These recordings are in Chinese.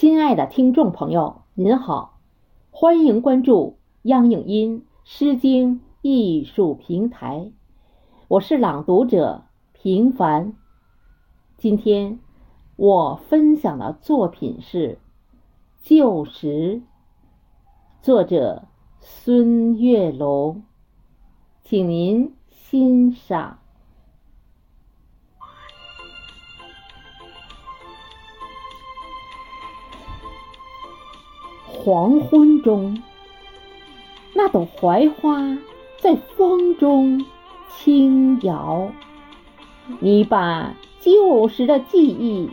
亲爱的听众朋友，您好，欢迎关注央影音诗经艺术平台，我是朗读者平凡。今天我分享的作品是《旧时》，作者孙月龙，请您欣赏。黄昏中，那朵槐花在风中轻摇。你把旧时的记忆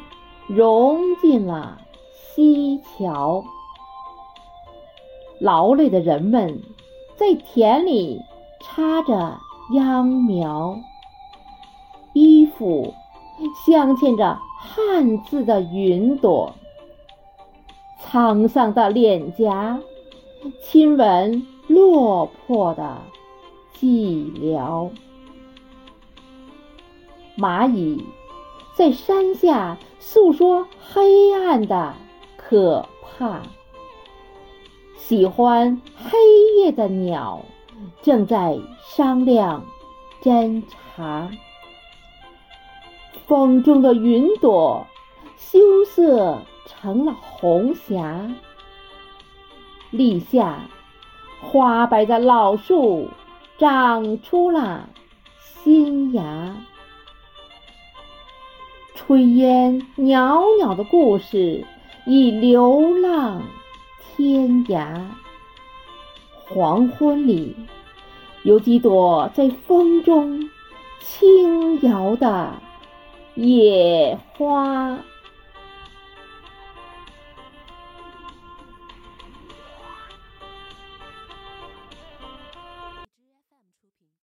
融进了西桥。劳累的人们在田里插着秧苗，衣服镶嵌着汉字的云朵。沧桑的脸颊，亲吻落魄的寂寥。蚂蚁在山下诉说黑暗的可怕。喜欢黑夜的鸟正在商量侦查。风中的云朵羞涩。成了红霞，立夏，花白的老树长出了新芽。炊烟袅袅的故事已流浪天涯。黄昏里，有几朵在风中轻摇的野花。